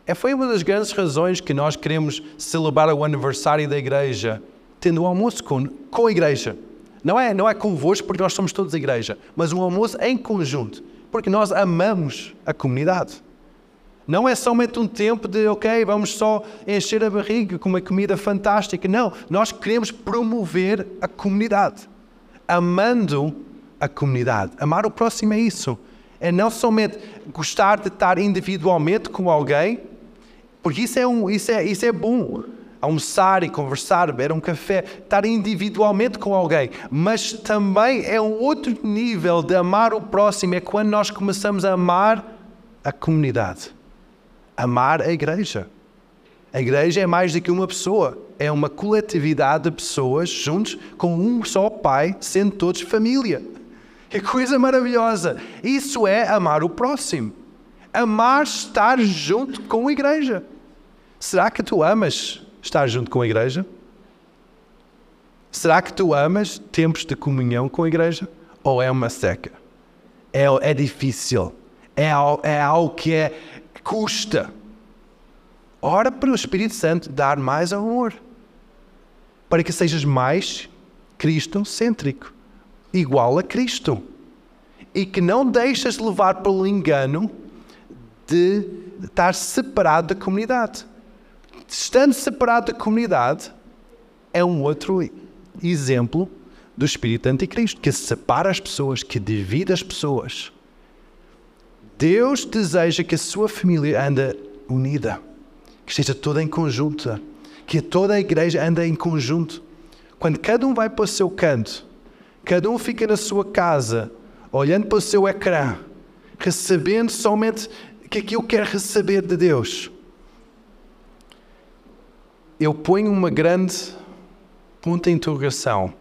É, foi uma das grandes razões que nós queremos celebrar o aniversário da igreja tendo um almoço com, com a igreja. Não é, não é convosco, porque nós somos todos igreja, mas um almoço em conjunto, porque nós amamos a comunidade. Não é somente um tempo de, ok, vamos só encher a barriga com uma comida fantástica. Não, nós queremos promover a comunidade, amando a comunidade. Amar o próximo é isso. É não somente gostar de estar individualmente com alguém, porque isso é, um, isso é, isso é bom almoçar e conversar, beber um café, estar individualmente com alguém, mas também é um outro nível de amar o próximo, é quando nós começamos a amar a comunidade, amar a igreja. A igreja é mais do que uma pessoa, é uma coletividade de pessoas juntos com um só pai, sendo todos família. Que coisa maravilhosa! Isso é amar o próximo. Amar estar junto com a igreja. Será que tu amas estar junto com a igreja? Será que tu amas tempos de comunhão com a igreja? Ou é uma seca? É, é difícil. É, é algo que é, custa. Ora para o Espírito Santo dar mais amor. Para que sejas mais cristocêntrico. Igual a Cristo. E que não deixes levar pelo engano de estar separado da comunidade. Estando separado da comunidade, é um outro exemplo do espírito anticristo, que separa as pessoas, que divide as pessoas. Deus deseja que a sua família ande unida que esteja toda em conjunto, que toda a igreja anda em conjunto. Quando cada um vai para o seu canto, cada um fica na sua casa, olhando para o seu ecrã, recebendo somente o que é que eu quero receber de Deus. Eu ponho uma grande ponta de interrogação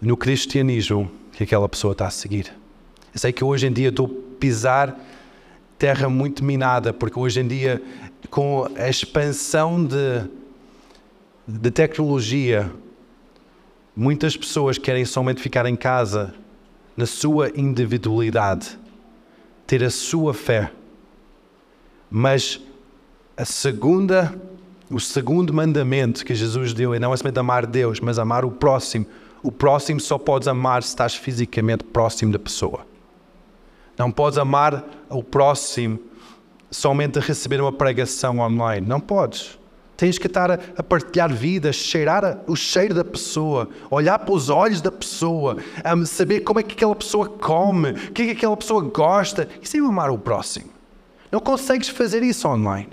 no cristianismo que aquela pessoa está a seguir. Eu sei que hoje em dia estou a pisar terra muito minada, porque hoje em dia, com a expansão de, de tecnologia, muitas pessoas querem somente ficar em casa na sua individualidade, ter a sua fé. Mas a segunda, o segundo mandamento que Jesus deu é não é somente amar Deus, mas amar o próximo. O próximo só podes amar se estás fisicamente próximo da pessoa. Não podes amar o próximo somente a receber uma pregação online. Não podes. Tens que estar a, partilhar vidas, cheirar o cheiro da pessoa, olhar para os olhos da pessoa, saber como é que aquela pessoa come, o que é que aquela pessoa gosta. Isso é amar o próximo. Não consegues fazer isso online.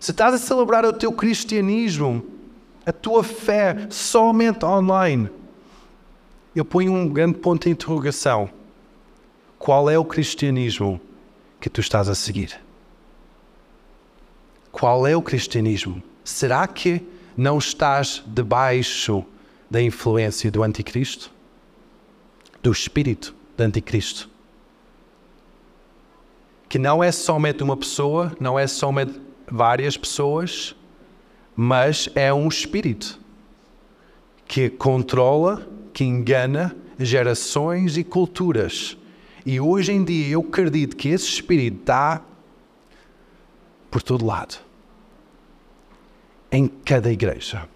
Se estás a celebrar o teu cristianismo, a tua fé somente online, eu ponho um grande ponto de interrogação qual é o cristianismo que tu estás a seguir? Qual é o cristianismo? Será que não estás debaixo da influência do anticristo? Do espírito do anticristo? Que não é somente uma pessoa, não é somente várias pessoas, mas é um espírito que controla, que engana gerações e culturas e hoje em dia eu acredito que esse espírito está por todo lado. Em cada igreja,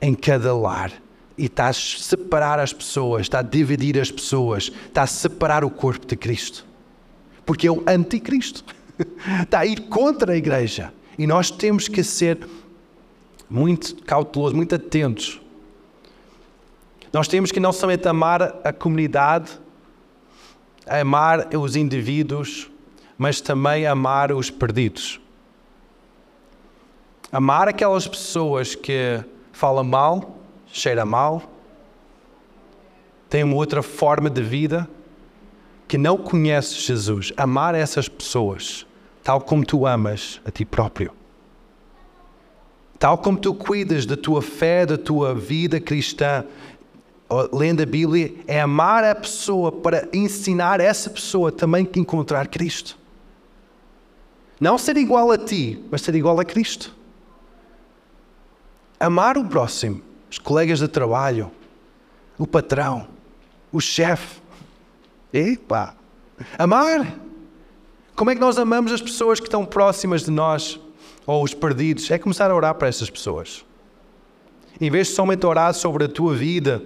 em cada lar. E está a separar as pessoas, está a dividir as pessoas, está a separar o corpo de Cristo. Porque é o anticristo. Está a ir contra a igreja. E nós temos que ser muito cautelosos, muito atentos. Nós temos que não somente amar a comunidade, amar os indivíduos, mas também amar os perdidos. Amar aquelas pessoas que falam mal, cheiram mal, têm uma outra forma de vida, que não conhece Jesus. Amar essas pessoas, tal como tu amas a ti próprio. Tal como tu cuidas da tua fé, da tua vida cristã, lendo a Bíblia, é amar a pessoa para ensinar essa pessoa também que encontrar Cristo. Não ser igual a ti, mas ser igual a Cristo. Amar o próximo, os colegas de trabalho, o patrão, o chefe. Epa! Amar! Como é que nós amamos as pessoas que estão próximas de nós ou os perdidos? É começar a orar para essas pessoas. Em vez de somente orar sobre a tua vida,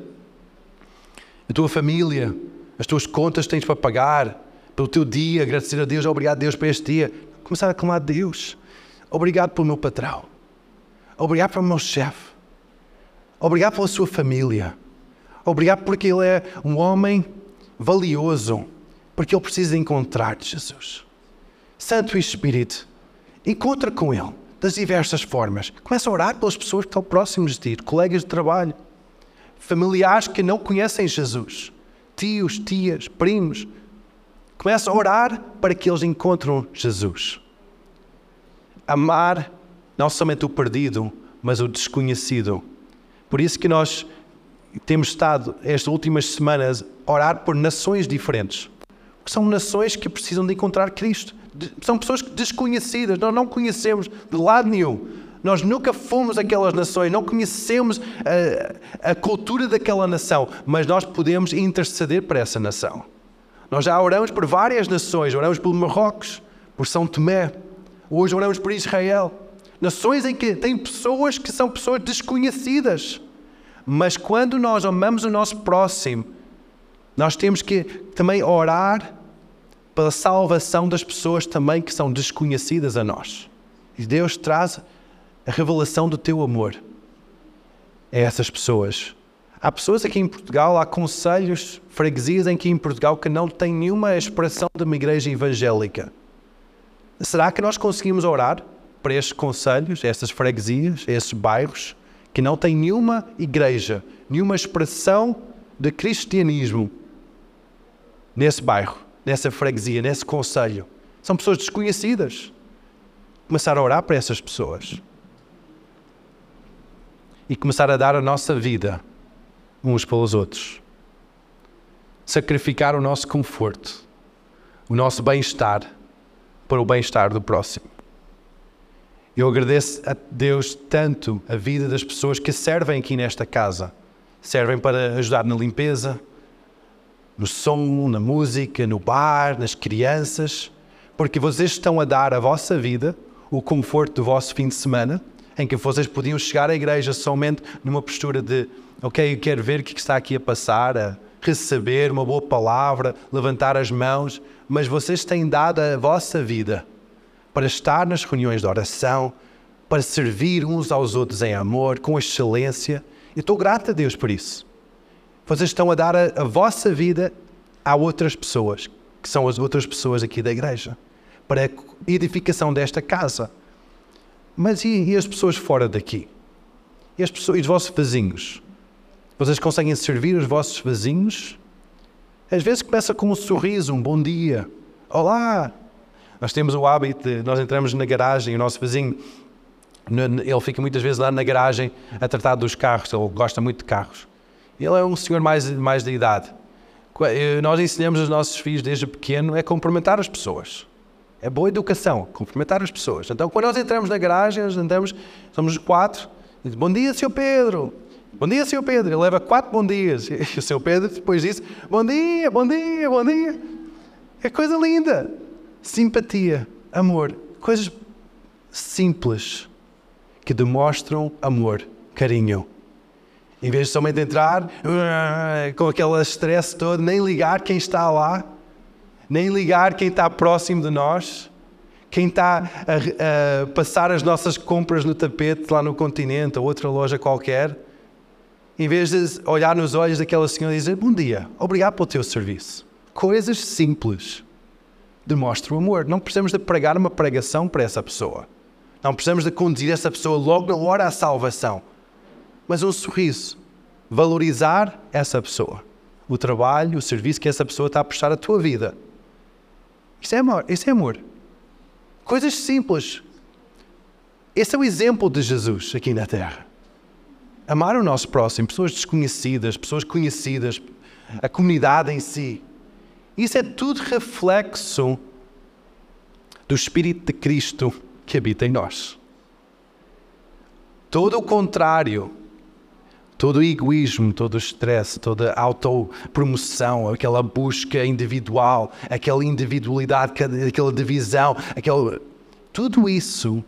a tua família, as tuas contas que tens para pagar, pelo teu dia, agradecer a Deus, obrigado a Deus por este dia. Começar a clamar a Deus. Obrigado pelo meu patrão. Obrigado pelo meu chefe. Obrigado pela sua família. Obrigado porque ele é um homem valioso, porque ele precisa encontrar Jesus. Santo Espírito, encontra com ele das diversas formas. Começa a orar pelas pessoas que estão próximas de ti, colegas de trabalho familiares que não conhecem Jesus, tios, tias, primos. Começa a orar para que eles encontrem Jesus. Amar não somente o perdido, mas o desconhecido. Por isso que nós temos estado estas últimas semanas a orar por nações diferentes. São nações que precisam de encontrar Cristo. São pessoas desconhecidas, nós não conhecemos de lado nenhum. Nós nunca fomos aquelas nações, não conhecemos a, a cultura daquela nação, mas nós podemos interceder para essa nação. Nós já oramos por várias nações, oramos pelo Marrocos, por São Tomé, hoje oramos por Israel. Nações em que tem pessoas que são pessoas desconhecidas. Mas quando nós amamos o nosso próximo, nós temos que também orar pela salvação das pessoas também que são desconhecidas a nós. E Deus traz a revelação do teu amor a essas pessoas. Há pessoas aqui em Portugal, há conselhos, freguesias aqui em Portugal que não têm nenhuma expressão de uma igreja evangélica. Será que nós conseguimos orar para estes conselhos, estas freguesias, estes bairros, que não têm nenhuma igreja, nenhuma expressão de cristianismo nesse bairro, nessa freguesia, nesse conselho? São pessoas desconhecidas. Começar a orar para essas pessoas. E começar a dar a nossa vida uns pelos outros. Sacrificar o nosso conforto, o nosso bem-estar, para o bem-estar do próximo. Eu agradeço a Deus tanto a vida das pessoas que servem aqui nesta casa. Servem para ajudar na limpeza, no som, na música, no bar, nas crianças, porque vocês estão a dar a vossa vida, o conforto do vosso fim de semana, em que vocês podiam chegar à igreja somente numa postura de ok, eu quero ver o que está aqui a passar, a receber uma boa palavra, levantar as mãos, mas vocês têm dado a vossa vida para estar nas reuniões de oração, para servir uns aos outros em amor, com excelência. Eu estou grato a Deus por isso. Vocês estão a dar a, a vossa vida a outras pessoas, que são as outras pessoas aqui da igreja, para a edificação desta casa. Mas e, e as pessoas fora daqui? E, as pessoas, e os vossos vizinhos? Vocês conseguem servir os vossos vizinhos? Às vezes começa com um sorriso, um bom dia. Olá! Nós temos o hábito de, nós entramos na garagem e o nosso vizinho, ele fica muitas vezes lá na garagem a tratar dos carros, ele gosta muito de carros. Ele é um senhor mais, mais de idade. Eh, nós ensinamos os nossos filhos desde pequeno a cumprimentar as pessoas. É boa educação, cumprimentar as pessoas. Então, quando nós entramos na garagem, nós andamos, somos quatro, diz, bom dia, seu Pedro. Bom dia, Sr. Pedro. Ele leva quatro bom dias. E o Sr. Pedro depois disse: Bom dia, bom dia, bom dia. É coisa linda. Simpatia, amor. Coisas simples que demonstram amor, carinho. Em vez de somente entrar com aquele estresse todo, nem ligar quem está lá, nem ligar quem está próximo de nós, quem está a, a passar as nossas compras no tapete lá no continente ou outra loja qualquer em vez de olhar nos olhos daquela senhora e dizer bom dia, obrigado pelo teu serviço. Coisas simples demonstram amor. Não precisamos de pregar uma pregação para essa pessoa. Não precisamos de conduzir essa pessoa logo na hora à salvação. Mas um sorriso. Valorizar essa pessoa. O trabalho, o serviço que essa pessoa está a prestar à tua vida. Isso é amor. Isso é amor. Coisas simples. Esse é o exemplo de Jesus aqui na Terra amar o nosso próximo, pessoas desconhecidas, pessoas conhecidas, a comunidade em si. Isso é tudo reflexo do Espírito de Cristo que habita em nós. Todo o contrário, todo o egoísmo, todo o estresse, toda a autopromoção, aquela busca individual, aquela individualidade, aquela divisão, aquela... tudo isso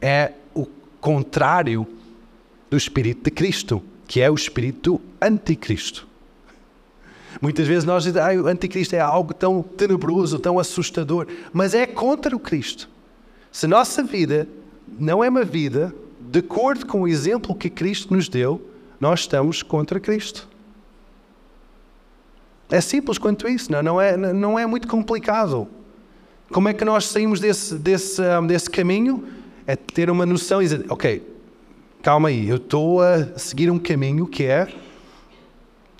é o contrário do Espírito de Cristo, que é o Espírito Anticristo. Muitas vezes nós dizemos, ah, o Anticristo é algo tão tenebroso, tão assustador, mas é contra o Cristo. Se nossa vida não é uma vida de acordo com o exemplo que Cristo nos deu, nós estamos contra Cristo. É simples quanto isso, não, não, é, não é muito complicado. Como é que nós saímos desse, desse, desse caminho? É ter uma noção e dizer, ok, calma aí, eu estou a seguir um caminho que é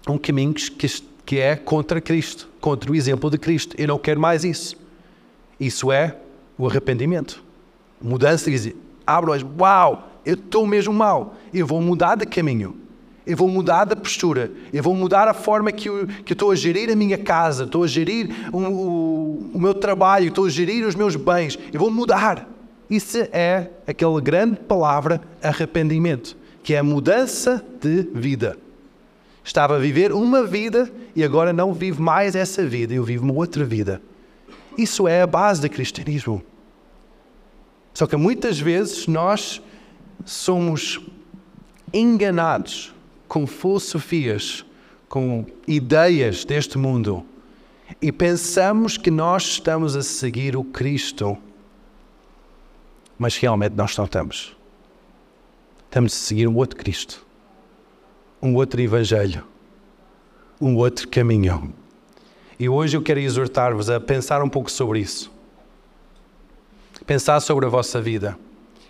um caminho que, que é contra Cristo, contra o exemplo de Cristo. Eu não quero mais isso. Isso é o arrependimento. Mudança, quer dizer, abro os uau, eu estou mesmo mal, eu vou mudar de caminho. Eu vou mudar da postura. Eu vou mudar a forma que eu, que eu estou a gerir a minha casa, estou a gerir o, o, o meu trabalho, estou a gerir os meus bens. Eu vou mudar. Isso é aquela grande palavra arrependimento, que é a mudança de vida. Estava a viver uma vida e agora não vivo mais essa vida, eu vivo uma outra vida. Isso é a base do cristianismo. Só que muitas vezes nós somos enganados com filosofias, com ideias deste mundo. E pensamos que nós estamos a seguir o Cristo, mas realmente nós não estamos. Estamos a seguir um outro Cristo, um outro Evangelho, um outro caminho. E hoje eu quero exortar-vos a pensar um pouco sobre isso. Pensar sobre a vossa vida,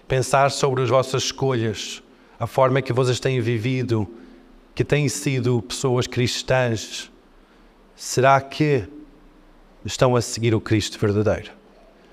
pensar sobre as vossas escolhas, a forma que vocês têm vivido que têm sido pessoas cristãs, será que estão a seguir o Cristo verdadeiro?